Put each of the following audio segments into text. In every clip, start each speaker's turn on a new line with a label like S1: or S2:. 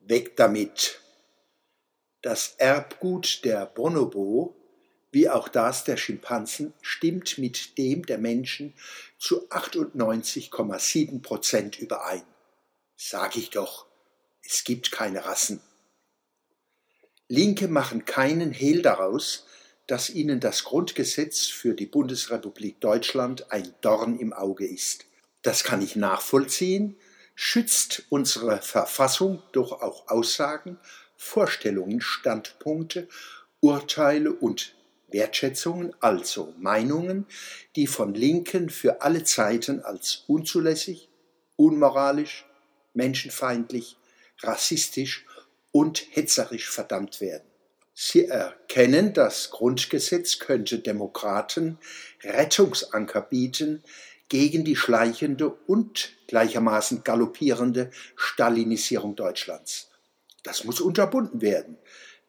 S1: Weg damit! Das Erbgut der Bonobo, wie auch das der Schimpansen, stimmt mit dem der Menschen zu 98,7 Prozent überein. Sag ich doch, es gibt keine Rassen. Linke machen keinen Hehl daraus, dass ihnen das Grundgesetz für die Bundesrepublik Deutschland ein Dorn im Auge ist. Das kann ich nachvollziehen, schützt unsere Verfassung doch auch Aussagen, Vorstellungen, Standpunkte, Urteile und Wertschätzungen, also Meinungen, die von Linken für alle Zeiten als unzulässig, unmoralisch, menschenfeindlich, rassistisch und hetzerisch verdammt werden. Sie erkennen, das Grundgesetz könnte Demokraten Rettungsanker bieten gegen die schleichende und gleichermaßen galoppierende Stalinisierung Deutschlands. Das muss unterbunden werden.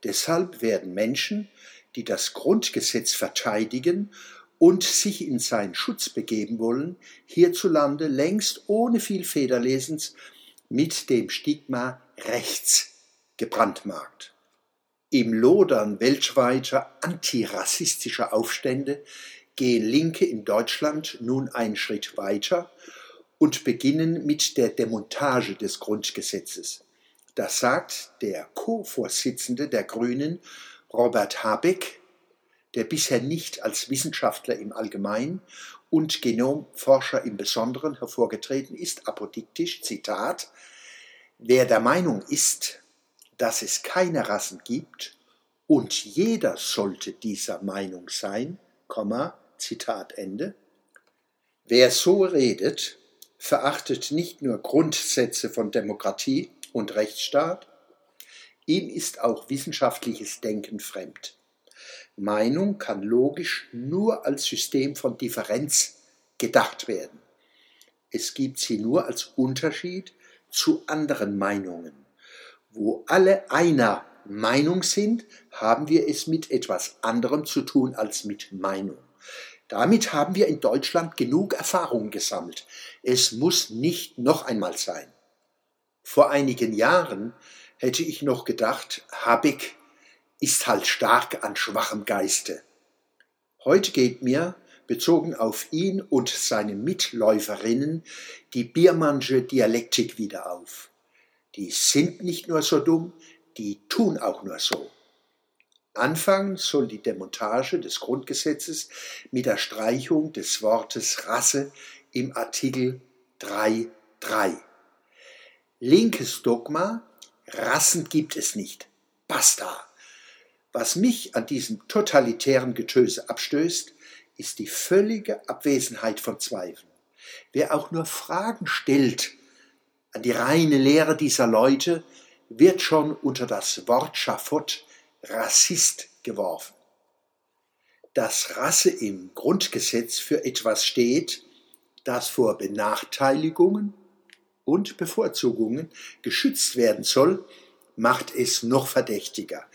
S1: Deshalb werden Menschen, die das Grundgesetz verteidigen und sich in seinen Schutz begeben wollen, hierzulande längst ohne viel Federlesens mit dem Stigma rechts gebrandmarkt. Im Lodern weltweiter antirassistischer Aufstände gehen Linke in Deutschland nun einen Schritt weiter und beginnen mit der Demontage des Grundgesetzes. Das sagt der Co-Vorsitzende der Grünen, Robert Habeck, der bisher nicht als Wissenschaftler im Allgemeinen und Genomforscher im Besonderen hervorgetreten ist, apodiktisch, Zitat, wer der Meinung ist, dass es keine Rassen gibt und jeder sollte dieser Meinung sein, Zitat Ende. Wer so redet, verachtet nicht nur Grundsätze von Demokratie und Rechtsstaat, ihm ist auch wissenschaftliches Denken fremd. Meinung kann logisch nur als System von Differenz gedacht werden. Es gibt sie nur als Unterschied zu anderen Meinungen. Wo alle einer Meinung sind, haben wir es mit etwas anderem zu tun als mit Meinung. Damit haben wir in Deutschland genug Erfahrung gesammelt. Es muss nicht noch einmal sein. Vor einigen Jahren hätte ich noch gedacht, Habeck ist halt stark an schwachem Geiste. Heute geht mir, bezogen auf ihn und seine Mitläuferinnen, die Biermannsche Dialektik wieder auf. Die sind nicht nur so dumm, die tun auch nur so. Anfangen soll die Demontage des Grundgesetzes mit der Streichung des Wortes Rasse im Artikel 3.3. Linkes Dogma, Rassen gibt es nicht. Basta. Was mich an diesem totalitären Getöse abstößt, ist die völlige Abwesenheit von Zweifeln. Wer auch nur Fragen stellt an die reine Lehre dieser Leute, wird schon unter das Wort Schafott Rassist geworfen. Dass Rasse im Grundgesetz für etwas steht, das vor Benachteiligungen und Bevorzugungen geschützt werden soll, macht es noch verdächtiger.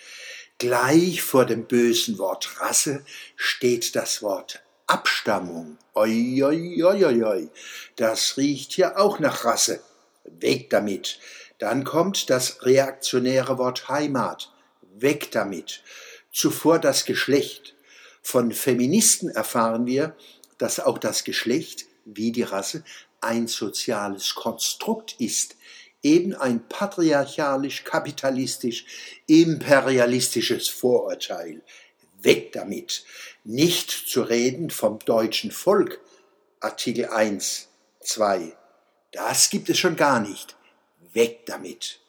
S1: Gleich vor dem bösen Wort Rasse steht das Wort Abstammung. Oi, oi, oi, oi, oi. Das riecht ja auch nach Rasse. Weg damit. Dann kommt das reaktionäre Wort Heimat. Weg damit. Zuvor das Geschlecht. Von Feministen erfahren wir, dass auch das Geschlecht, wie die Rasse, ein soziales Konstrukt ist, eben ein patriarchalisch-kapitalistisch imperialistisches Vorurteil. Weg damit. Nicht zu reden vom deutschen Volk. Artikel 1, 2. Das gibt es schon gar nicht. Weg damit.